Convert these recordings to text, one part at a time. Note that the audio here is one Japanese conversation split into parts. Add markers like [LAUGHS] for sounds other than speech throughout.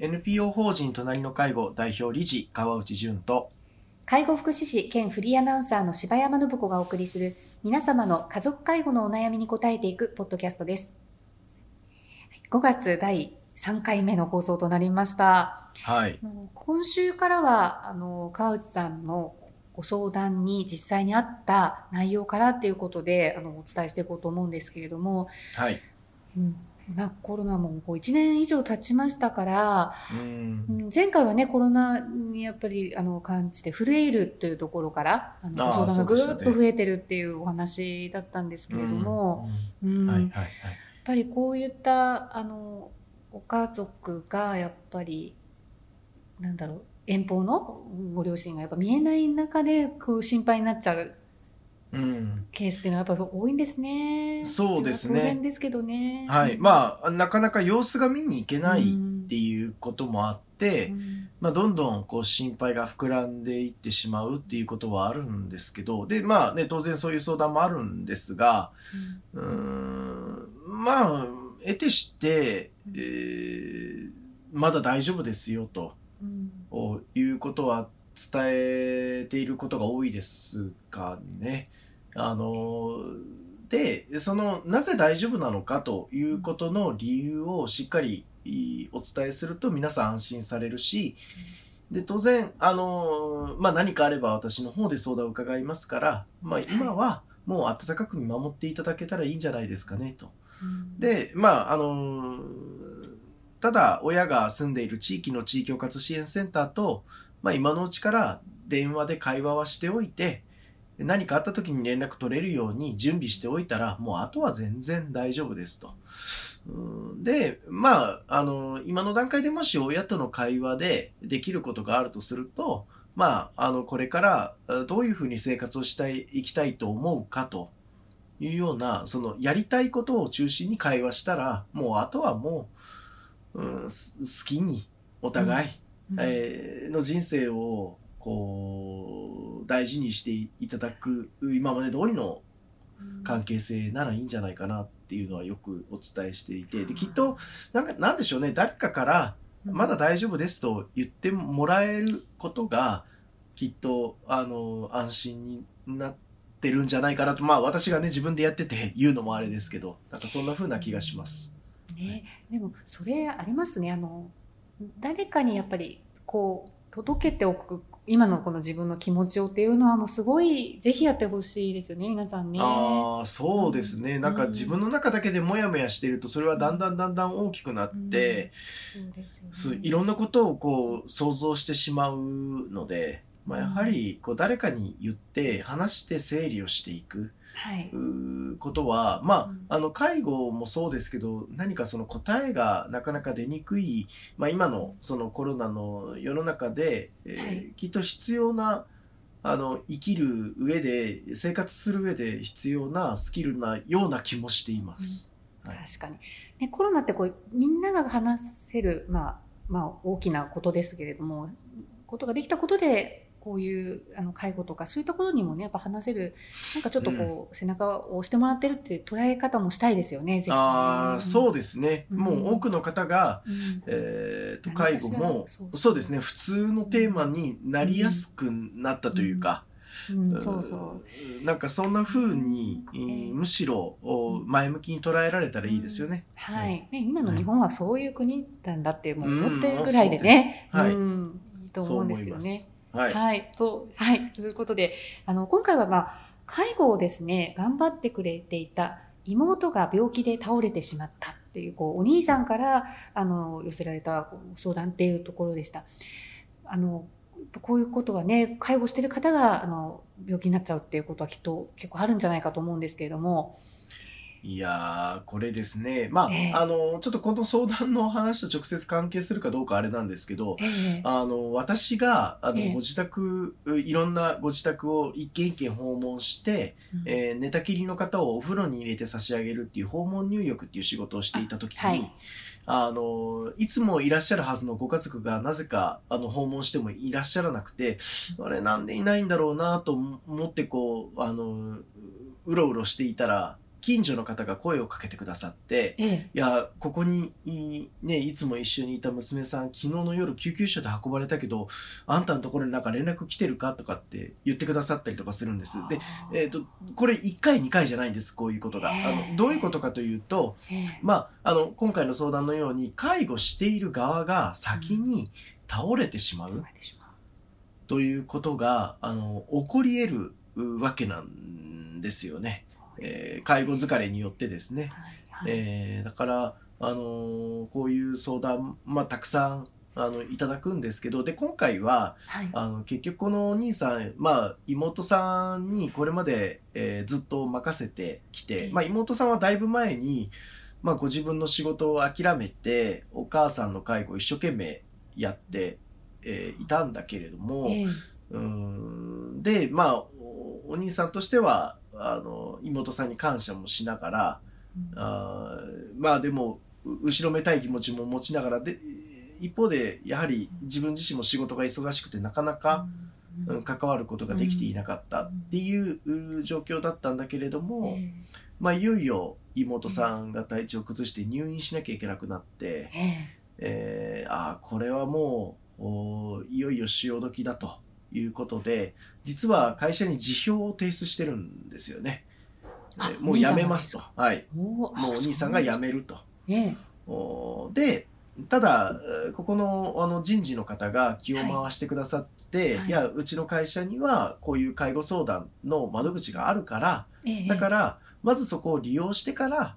NPO 法人隣の介護代表理事川内淳と。介護福祉士兼フリーアナウンサーの柴山信子がお送りする皆様の家族介護のお悩みに答えていくポッドキャストです。5月第3回目の放送となりました。はい。今週からは、あの、川内さんのご相談に実際にあった内容からっていうことで、あの、お伝えしていこうと思うんですけれども、はい。うん、まあコロナもこう1年以上経ちましたから、うん。うん前回はね、コロナにやっぱりあの感じて震えるというところから、あの相談がぐーっと増えてるっていうお話だったんですけれども、うん。やっぱりこういったあのお家族がやっぱり、なんだろう、遠方のご両親がやっぱ見えない中でこう心配になっちゃううん。ケースっていうのはやっぱ多いんですね。そうですね。当然ですけどね。はい。あ、まあなかなか様子が見に行けないっていうこともあって、うん。まあ、どんどんこう心配が膨らんでいってしまうっていうことはあるんですけどでまあね当然そういう相談もあるんですがうーん。まあ得てして、えーまだ大丈夫ですよとうん。いうことは伝えていることが多いですかね。あのでそのなぜ大丈夫なのかということの理由をしっかりいお伝えすると皆さん安心されるしで当然あの、まあ、何かあれば私の方で相談を伺いますから、まあ、今はもう温かく見守っていただけたらいいんじゃないですかねと。うんで、まあ、あのただ、親が住んでいる地域の地域包括支援センターと、まあ、今のうちから電話で会話はしておいて、何かあった時に連絡取れるように準備しておいたら、もうあとは全然大丈夫ですと。うんで、まあ、あの、今の段階でもし親との会話でできることがあるとすると、まあ、あの、これからあどういうふうに生活をしたい、いきたいと思うかというような、その、やりたいことを中心に会話したら、もうあとはもう、うん、す好きに、お互い、うんえーの人生を、こう、大事にしていただく、今まで通りの関係性ならいいんじゃないかなっていうのはよくお伝えしていて、で、きっと、なんか、なんでしょうね、誰かから、まだ大丈夫ですと言ってもらえることが、きっと、あの、安心になってるんじゃないかなと、まあ私がね、自分でやってて言うのもあれですけど、なんかそんな風な気がします。ね、でもそれありますね。あの誰かにやっぱりこう届けておく今のこの自分の気持ちをっていうのはもうすごいぜひやってほしいですよね皆さんね。ああ、そうですね。なんかうん自分の中だけでモヤモヤしていると、それはだんだんだんだん大きくなって、そうですよねすいろんなことをこう想像してしまうので、まあ、やはりこう誰かに言って話して整理をしていく。はい。ことは、まうん。あ、あの介護もそうですけど何かその答えがなかなか出にくい、まあ、今のそのコロナの世の中で、えーはい。きっと必要なあの生きる上で生活する上で必要なスキルなような気もしています。はい。確かに、ね、コロナってこうみんなが話せる、まあ、まあ大きなことですけれどもことができたことでこういうあの介護とかそういったことにもねやっぱ話せるなんかちょっとこう、背中を押してもらってるって捉え方もしたいですよねああそうですね、うん。もう多くの方が、うん。えー、と介護もそうですね。普通のテーマになりやすくなったというか、うん。うんそうそう。なんかそんな風に、えー。ええむしろお前向きに捉えられたらいいですよね。はい、ね、今の日本はそういう国なんだってもううん思ってるぐらいでね、そうです。はい。うん、いいと思うんですけどね。はい。はい、と、はい、ということで、あの、今回はまあ、介護をですね、頑張ってくれていた妹が病気で倒れてしまったっていう、こう、お兄さんから、あの、寄せられた相談っていうところでした。あの、こういうことはね、介護してる方が、あの、病気になっちゃうっていうことはきっと結構あるんじゃないかと思うんですけれども、いやー、これですね。まあ、ええ。あの、ちょっとこの相談の話と直接関係するかどうかあれなんですけど、ええ。あの、私が、あの、ええご自宅、いろんなご自宅を一軒一軒訪問して、うん。えー寝たきりの方をお風呂に入れて差し上げるっていう訪問入浴っていう仕事をしていた時に、あはい。あの、いつもいらっしゃるはずのご家族がなぜか、あの、訪問してもいらっしゃらなくて、あれなんでいないんだろうなと思ってこう、あの、うろうろしていたら、近所の方が声をかけてくださって、ええ。いや、ここにい,、ね、いつも一緒にいた娘さん、昨日の夜救急車で運ばれたけど、あんたのところになんか連絡来てるかとかって言ってくださったりとかするんです。で、えっ、と、これ1回2回じゃないんです、こういうことが。あのどういうことかというと、ええまあ、あの、今回の相談のように、介護している側が先に倒れてしまう考えてしまうということが、あの、起こり得るわけなんですよね。えー介護疲れによってですね。はいはいえーだから、あのーこういう相談、まあ、たくさんあのいただくんですけどで今回ははい。あの結局このお兄さん、まあ、妹さんにこれまで、えーずっと任せてきて、ええまあ、妹さんはだいぶ前に、まあ、ご自分の仕事を諦めてお母さんの介護を一生懸命やって、えーいたんだけれども、ええうーんでまあおお兄さんとしてはあの妹さんに感謝もしながらあーまあでもう後ろめたい気持ちも持ちながらで一方でやはり自分自身も仕事が忙しくてなかなか、うん。うん関わることができていなかったっていうう状況だったんだけれども、えまあ、いよいよ妹さんが体調を崩して入院しなきゃいけなくなって、ええ。えーああこれはもうおいよいよ潮時だということで実は会社に辞表を提出してるんですよね。もう辞めますと。はい。おもうお兄さんが辞めると。ええおでただえーここのあの人事の方が気を回してくださって、はいい、やうちの会社にはこういう介護相談の窓口があるからええだからまずそこを利用してから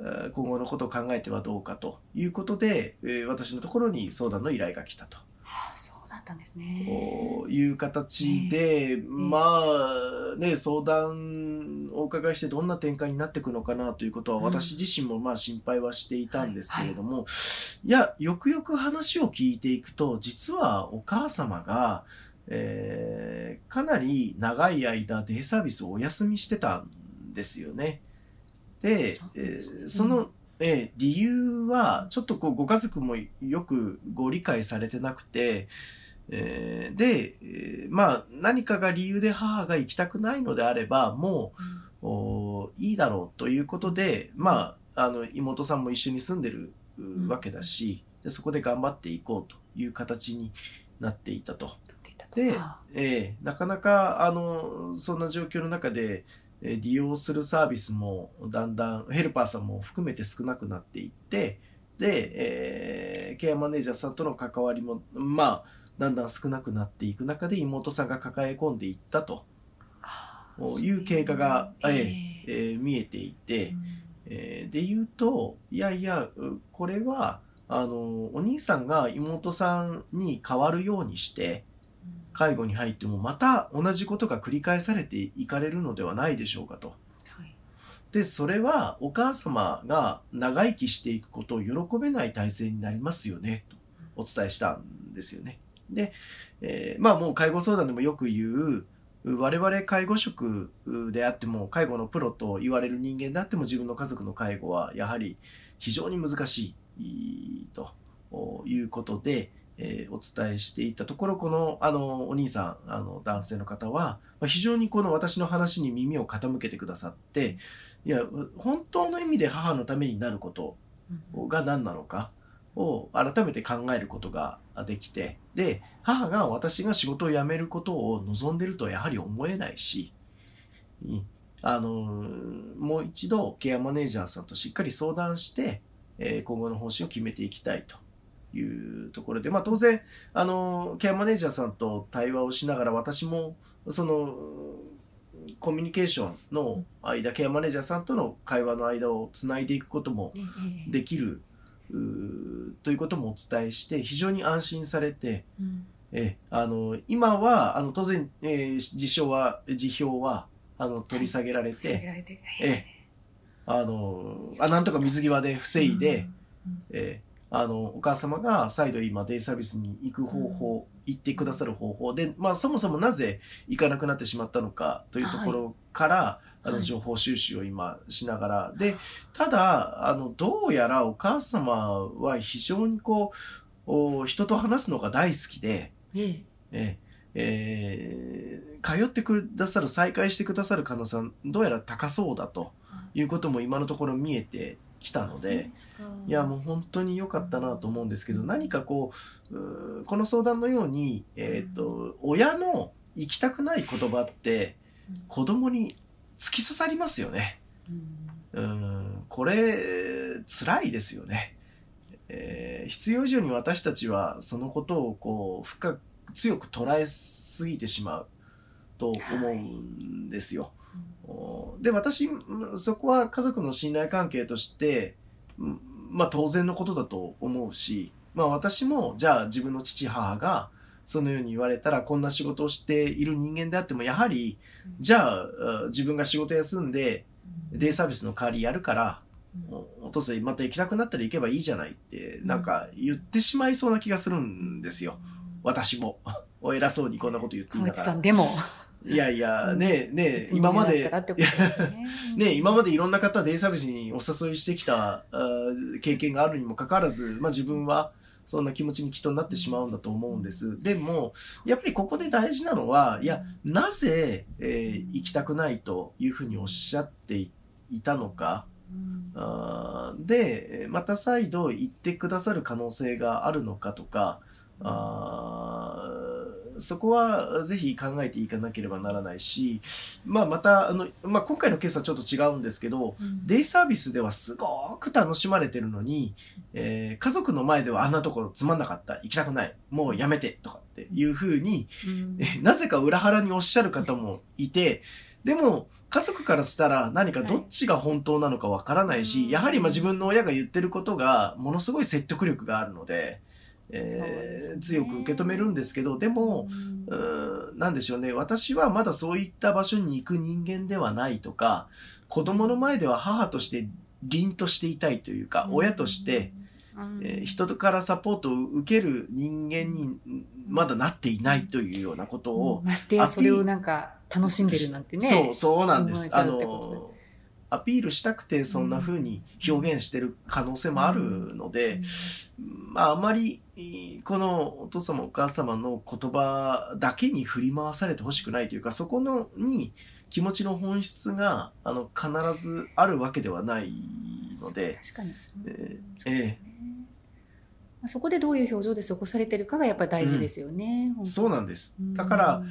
えー今後のことを考えてはどうかということで、えー私のところに相談の依頼が来たと。はあったんですね。こういう形で、まあね相談をお伺いしてどんな展開になっていくのかなということは、うん私自身もまあ心配はしていたんですけれども、いやよくよく話を聞いていくと実はお母様が、えーかなり長い間デイサービスをお休みしてたんですよね。で、そうえーその、えー理由はちょっとこうご家族もよくご理解されてなくて、えーで、えーまあ何かが理由で母が行きたくないのであればもうおいいだろうということでまああの妹さんも一緒に住んでるうわけだし、でそこで頑張っていこうという形になっていたと。であ。えーなかなかあのそんな状況の中で、えー利用するサービスもだんだんヘルパーさんも含めて少なくなっていってで、えーケアマネージャーさんとの関わりもまあだんだん少なくなっていく中で妹さんが抱え込んでいったと。いう経過がそういうええー見えていて、うん。えーで言うといやいやうこれはあのお兄さんが妹さんに代わるようにして介護に入ってもまた同じことが繰り返されていかれるのではないでしょうかと。はい。でそれはお母様が長生きしていくことを喜べない体制になりますよねとお伝えしたんですよね。で、えーまあもう介護相談でもよく言う我々介護職であっても介護のプロと言われる人間であっても自分の家族の介護はやはり非常に難しいということで、えーお伝えしていたところこのあのお兄さんあの男性の方はま非常にこの私の話に耳を傾けてくださっていや本当の意味で母のためになることが何なのかを改めて考えることができてで母が私が仕事を辞めることを望んでるとはやはり思えないしうんあのもう一度ケアマネージャーさんとしっかり相談して、えー今後の方針を決めていきたいというところで、まあ、当然あのケアマネージャーさんと対話をしながら私もそのコミュニケーションの間ケアマネージャーさんとの会話の間をつないでいくこともええ。できるということもお伝えして非常に安心されて、うん。えあの今はあの当然、えー辞表は辞表はあの取り下げられて、防げられてええあのあなんとか水際で防いで、うんえーあのお母様が再度今デイサービスに行く方法、行ってくださる方法で、まあ、そもそもなぜ行かなくなってしまったのかというところから、あのはい情報収集を今しながら、でただあのどうやらお母様は非常にこうお人と話すのが大好きで、ええ。ええ。ー通ってくださる再会してくださる可能性はどうやら高そうだと。い。うことも今のところ見えてきたので、いやもう本当に良かったなと思うんですけど、何かこう、この相談のように、えっ、ー、と、親の行きたくない言葉って子供に突き刺さりますよね。うん、これ、辛いですよね。えー、必要以上に私たちはそのことをこう深く強く捉えすぎてしまうと思うんですよ。はい、で私そこは家族の信頼関係としてまあ当然のことだと思うし、まあ、私もじゃあ自分の父母がそのように言われたらこんな仕事をしている人間であってもやはりじゃあ自分が仕事休んでデイサービスの代わりやるからお父さんまた行きたくなったら行けばいいじゃないってなんか言ってしまいそうな気がするんですよ。私も。[LAUGHS] お偉そうにこんなこと言っていいんだから。さんでも。いやいや、ねえ、ねえ、今まで、ね [LAUGHS] 今までいろんな方デイサービスにお誘いしてきた経験があるにもかかわらず、まあ自分はそんな気持ちにきっとなってしまうんだと思うんです。でも、やっぱりここで大事なのは、いや、なぜ、えー、行きたくないというふうにおっしゃっていたのか、あで、また再度言ってくださる可能性があるのかとか、あそこはぜひ考えていかなければならないし、まあ、またあの、まあ、今回のケースはちょっと違うんですけど、うん、デイサービスではすごく楽しまれてるのに、えー、家族の前ではあんなところつまんなかった行きたくないもうやめてとかっていうふうに、ん、なぜか裏腹におっしゃる方もいてでも家族からしたら何かどっちが本当なのかわからないし、はい、やはりまあ自分の親が言ってることがものすごい説得力があるので。えー、ね、強く受け止めるんですけどでも、うん、なんでしょうね。私はまだそういった場所に行く人間ではないとか子供の前では母として凛としていたいというか、親として、えー、人からサポートを受ける人間にまだなっていないというようなことを、ましてやそれをなんか楽しんでるなんてね。そうそうなんです。あのアピールしたくてそんな風に表現してる可能性もあるので、まああまりこのお父様お母様の言葉だけに振り回されてほしくないというかそこのに気持ちの本質があの必ずあるわけではないので確かに、えー、えー、そこでどういう表情で過ごされてるかがやっぱり大事ですよね。うん、そうなんです。だから、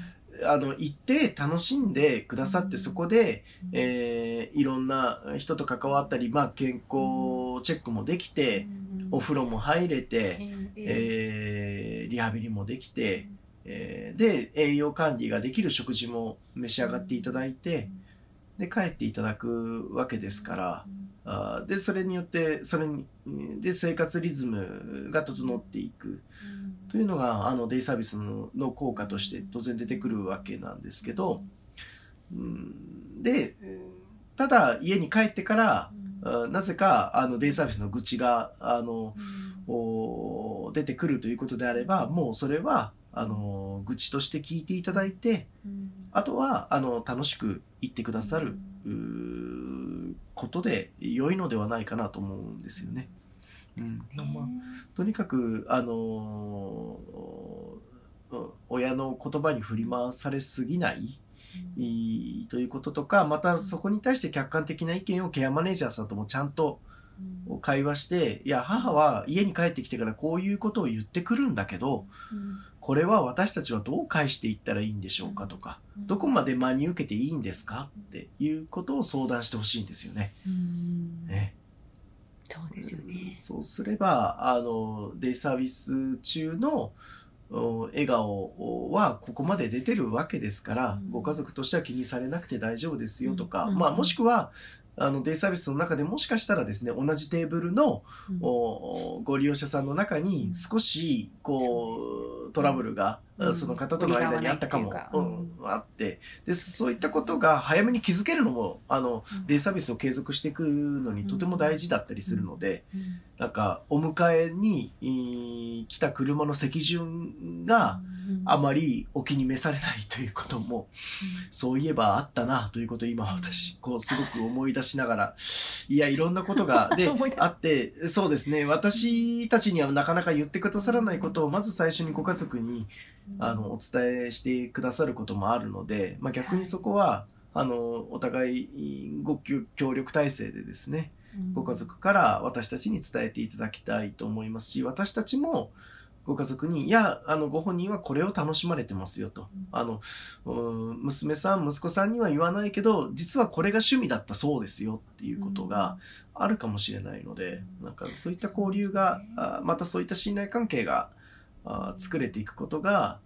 あの、行って楽しんでくださって、そこで、えー、いろんな人と関わったり、まあ、健康チェックもできて、お風呂も入れて、えー、リハビリもできて、えー、で、栄養管理ができる食事も召し上がっていただいて、で、帰っていただくわけですから、あで、それによって、それに、で、生活リズムが整っていく。というのが、あの、デイサービスのの効果として当然出てくるわけなんですけど、うん、で、ただ家に帰ってから、うん、なぜか、あの、デイサービスの愚痴が、あの、うん、出てくるということであれば、もうそれは、あの、愚痴として聞いていただいて、あとは、あの、楽しく言ってくださる、ことで良いのではないかなと思うんですよね。うん。まあ、とにかく、あのー、親の言葉に振り回されすぎない、うん、ということとかまたそこに対して客観的な意見をケアマネージャーさんともちゃんと会話して、いや母は家に帰ってきてからこういうことを言ってくるんだけど、うん、これは私たちはどう返していったらいいんでしょうかとか、どこまで真に受けていいんですかっていうことを相談してほしいんですよね。ねそうですよね。そうすれば、あの、デイサービス中の笑顔はここまで出てるわけですから、うん、ご家族としては気にされなくて大丈夫ですよとか、うん、まあもしくは、あのデイサービスの中でもしかしたらですね同じテーブルの、うん、ご利用者さんの中に少しこうトラブルが、うん、その方との間にあったかも、うん、あってでそういったことが早めに気づけるのもあの、デイサービスを継続していくのにとても大事だったりするので、なんかお迎えに来た車の席順が、あまりお気に召されないということも、そういえばあったなということを今私、こうすごく思い出しながら、いや、いろんなことが、[LAUGHS] で、あって、そうですね、私たちにはなかなか言ってくださらないことを、まず最初にご家族に、あの、お伝えしてくださることもあるので、まあ逆にそこは、あの、お互いご協力体制でですね、ご家族から私たちに伝えていただきたいと思いますし、私たちもご家族に、いや、あの、ご本人はこれを楽しまれてますよと。あの、娘さん、息子さんには言わないけど、実はこれが趣味だったそうですよっていうことがあるかもしれないので、なんかそういった交流が、またそういった信頼関係が作れていくことが、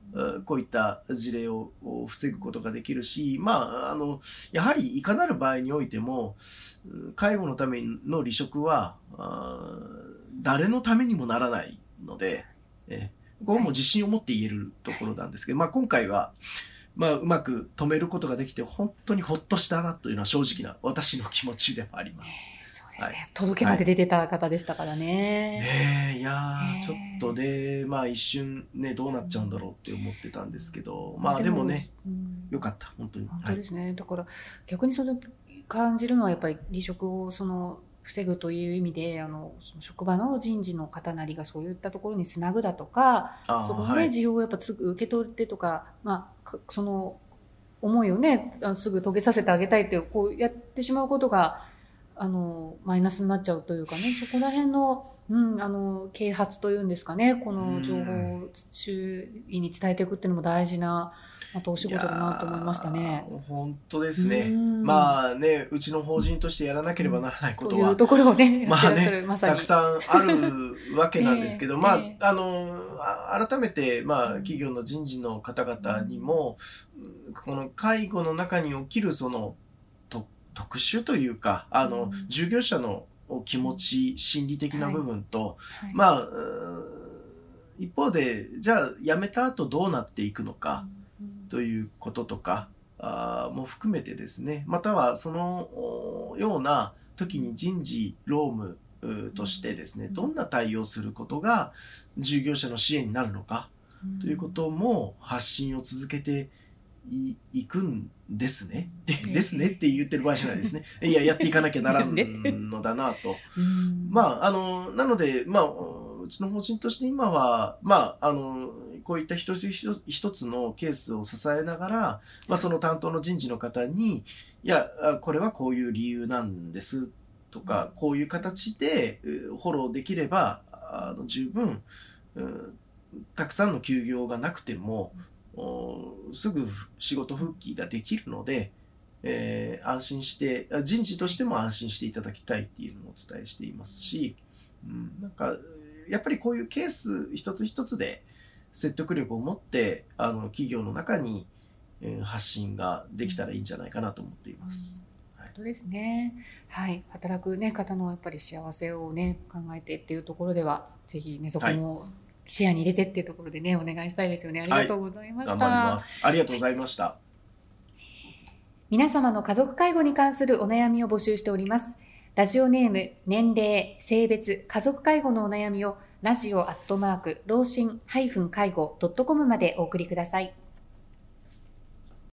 こういった事例を防ぐことができるし、まあ、あの、やはりいかなる場合においても、介護のための離職は、誰のためにもならないので、えここも自信を持って言えるところなんですけど、まあ今回は、まあうまく止めることができて、本当にほっとしたなというのは正直な私の気持ちでもあります。そうですね。はい、届けまで出てた方でしたからね。ねえ、いやちょっとね、まあ一瞬ね、どうなっちゃうんだろうって思ってたんですけど、まあでもね、うん、よかった、本当に。本当ですね。はい、だから逆にその感じるのはやっぱり離職をその防ぐという意味であの職場の人事の方なりがそういったところにつなぐだとかそこのね、需要をやっぱ受け取ってとか、まあ、その思いをねすぐ遂げさせてあげたいってこうやってしまうことがあのマイナスになっちゃうというかねそこら辺の,、うん、あの啓発というんですかねこの情報を周囲に伝えていくっていうのも大事なあとお仕事だなと思いましたね。本当ですね。まあね、うちの法人としてやらなければならないことは、うところをね、[LAUGHS] まあね、またくさんあるわけなんですけど、[LAUGHS] まあ、あの、改めて、まあ、企業の人事の方々にも、この介護の中に起きるその、と特殊というか、あの、従業者の気持ち、心理的な部分と、はいはい、まあ、一方で、じゃあ辞めた後どうなっていくのか、ということとかあも含めてですねまたはそのような時に人事労務としてですねどんな対応することが従業者の支援になるのかということも発信を続けていくんですね。でですねって言ってる場合じゃないですね。[LAUGHS] いや、やっていかなきゃならんのだなと。まあ、あの、なので、まあ、うちの法人として今は、まあ、あの、こういった一つ一つのケースを支えながら、まあ、その担当の人事の方に、いや、これはこういう理由なんですとか、こういう形でフォローできれば、あの十分、たくさんの休業がなくても、すぐ仕事復帰ができるので、えー、安心して、人事としても安心していただきたいっていうのをお伝えしていますし、うん、なんか、やっぱりこういうケース一つ一つで、説得力を持ってあの企業の中に、えー、発信ができたらいいんじゃないかなと思っています。本当ですね。はい、働くね方のやっぱり幸せをね考えてっていうところではぜひねそこも視野に入れてっていうところでねお願いしたいですよね。ありがとうございました。はい、ありがとうございました。皆様の家族介護に関するお悩みを募集しております。ラジオネーム、年齢、性別、家族介護のお悩みをラジオアットマーク、老人介護 .com までお送りください。